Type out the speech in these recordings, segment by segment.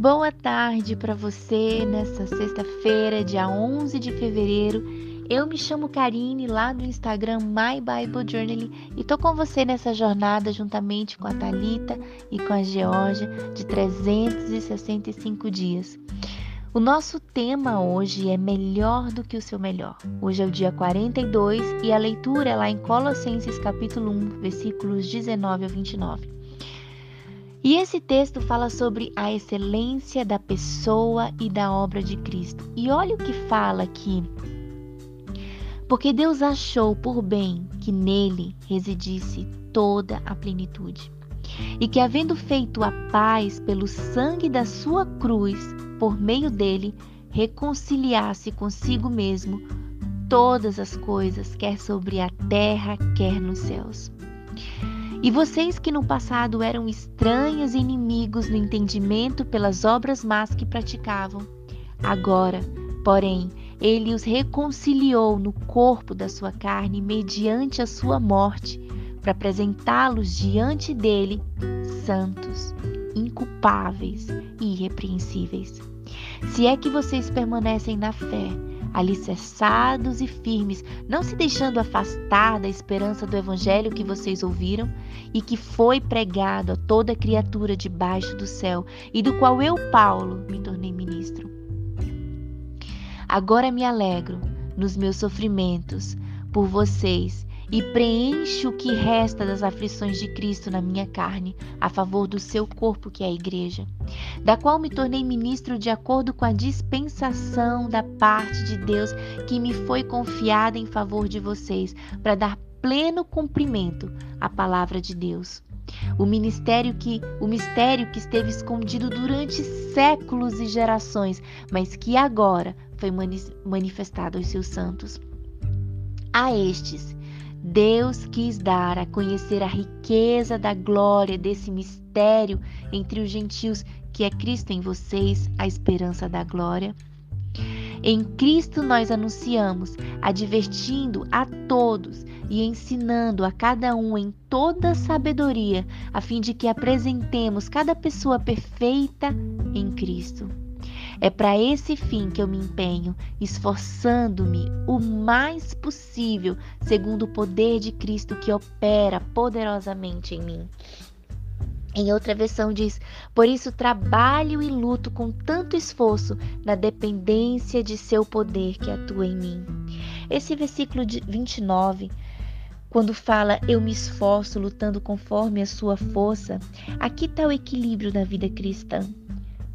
Boa tarde para você nessa sexta-feira, dia 11 de fevereiro. Eu me chamo Karine lá do Instagram My Bible Journaling e tô com você nessa jornada juntamente com a Talita e com a Georgia de 365 dias. O nosso tema hoje é melhor do que o seu melhor. Hoje é o dia 42 e a leitura é lá em Colossenses capítulo 1, versículos 19 a 29. E esse texto fala sobre a excelência da pessoa e da obra de Cristo. E olha o que fala aqui. Porque Deus achou por bem que nele residisse toda a plenitude. E que, havendo feito a paz pelo sangue da sua cruz, por meio dele, reconciliasse consigo mesmo todas as coisas, quer sobre a terra, quer nos céus. E vocês que no passado eram estranhos e inimigos no entendimento pelas obras más que praticavam, agora, porém, ele os reconciliou no corpo da sua carne mediante a sua morte, para apresentá-los diante dele santos, inculpáveis e irrepreensíveis. Se é que vocês permanecem na fé, alicerçados e firmes, não se deixando afastar da esperança do evangelho que vocês ouviram e que foi pregado a toda criatura debaixo do céu e do qual eu, Paulo, me tornei ministro. Agora me alegro nos meus sofrimentos por vocês e preencho o que resta das aflições de Cristo na minha carne, a favor do seu corpo, que é a Igreja, da qual me tornei ministro de acordo com a dispensação da parte de Deus que me foi confiada em favor de vocês, para dar pleno cumprimento à palavra de Deus. O ministério que o mistério que esteve escondido durante séculos e gerações, mas que agora foi manifestado aos seus santos. A estes Deus quis dar a conhecer a riqueza da glória desse mistério entre os gentios, que é Cristo em vocês, a esperança da glória. Em Cristo nós anunciamos, advertindo a todos e ensinando a cada um em toda sabedoria, a fim de que apresentemos cada pessoa perfeita em Cristo. É para esse fim que eu me empenho, esforçando-me o mais possível, segundo o poder de Cristo que opera poderosamente em mim. Em outra versão diz: Por isso trabalho e luto com tanto esforço na dependência de seu poder que atua em mim. Esse versículo de 29 quando fala eu me esforço lutando conforme a sua força, aqui está o equilíbrio da vida cristã.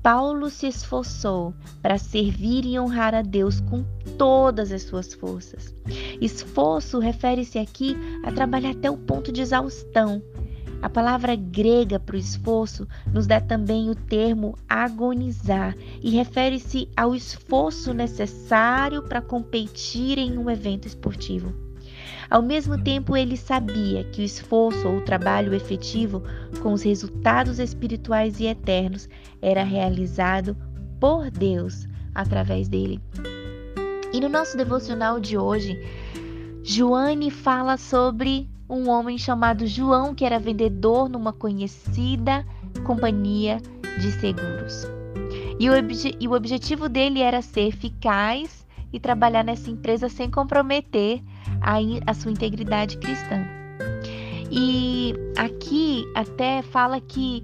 Paulo se esforçou para servir e honrar a Deus com todas as suas forças. Esforço refere-se aqui a trabalhar até o ponto de exaustão. A palavra grega para o esforço nos dá também o termo agonizar e refere-se ao esforço necessário para competir em um evento esportivo. Ao mesmo tempo, ele sabia que o esforço ou o trabalho efetivo com os resultados espirituais e eternos era realizado por Deus através dele. E no nosso devocional de hoje, Joane fala sobre um homem chamado João que era vendedor numa conhecida companhia de seguros. E o, obje e o objetivo dele era ser eficaz e trabalhar nessa empresa sem comprometer a, a sua integridade cristã. E aqui até fala que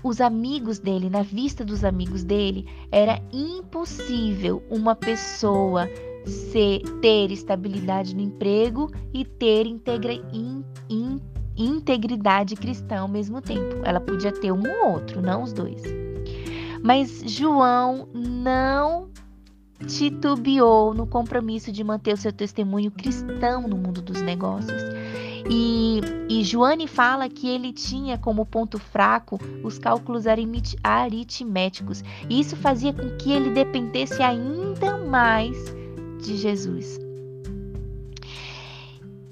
os amigos dele, na vista dos amigos dele, era impossível uma pessoa ser, ter estabilidade no emprego e ter integra, in, in, integridade cristã ao mesmo tempo. Ela podia ter um ou outro, não os dois. Mas João não titubeou no compromisso de manter o seu testemunho cristão no mundo dos negócios. E, e Joane fala que ele tinha como ponto fraco os cálculos aritméticos, e isso fazia com que ele dependesse ainda mais de Jesus.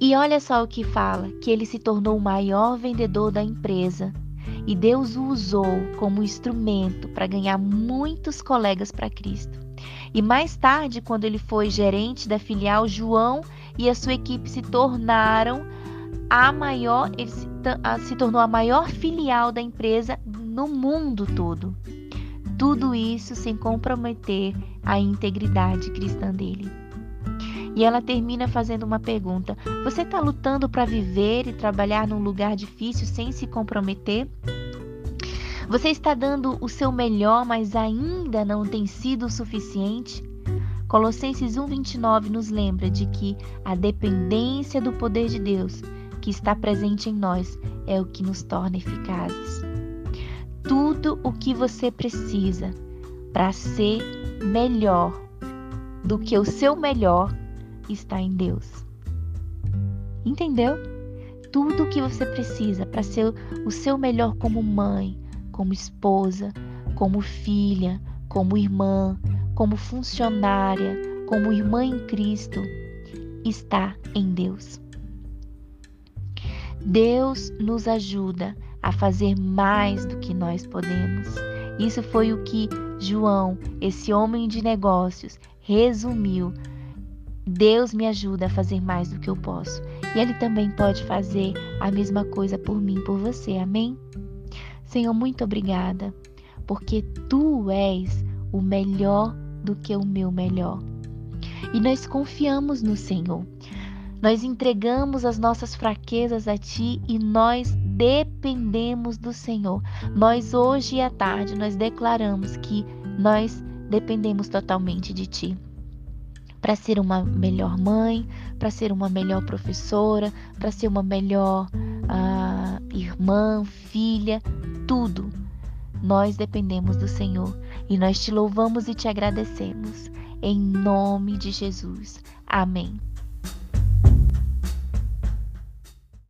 E olha só o que fala: que ele se tornou o maior vendedor da empresa. E Deus o usou como instrumento para ganhar muitos colegas para Cristo. E mais tarde, quando ele foi gerente da filial, João e a sua equipe se tornaram a maior, ele se, se tornou a maior filial da empresa no mundo todo. Tudo isso sem comprometer a integridade cristã dele. E ela termina fazendo uma pergunta: Você está lutando para viver e trabalhar num lugar difícil sem se comprometer? Você está dando o seu melhor, mas ainda não tem sido o suficiente? Colossenses 1:29 nos lembra de que a dependência do poder de Deus que está presente em nós é o que nos torna eficazes. Tudo o que você precisa para ser melhor do que o seu melhor está em Deus. Entendeu? Tudo o que você precisa para ser o seu melhor como mãe, como esposa, como filha, como irmã, como funcionária, como irmã em Cristo, está em Deus. Deus nos ajuda a fazer mais do que nós podemos. Isso foi o que João, esse homem de negócios, resumiu. Deus me ajuda a fazer mais do que eu posso. E Ele também pode fazer a mesma coisa por mim, por você. Amém? Senhor, muito obrigada, porque tu és o melhor do que o meu melhor. E nós confiamos no Senhor. Nós entregamos as nossas fraquezas a Ti e nós dependemos do Senhor. Nós hoje à tarde nós declaramos que nós dependemos totalmente de Ti. Para ser uma melhor mãe, para ser uma melhor professora, para ser uma melhor uh, irmã, filha, tudo. Nós dependemos do Senhor e nós te louvamos e te agradecemos. Em nome de Jesus. Amém.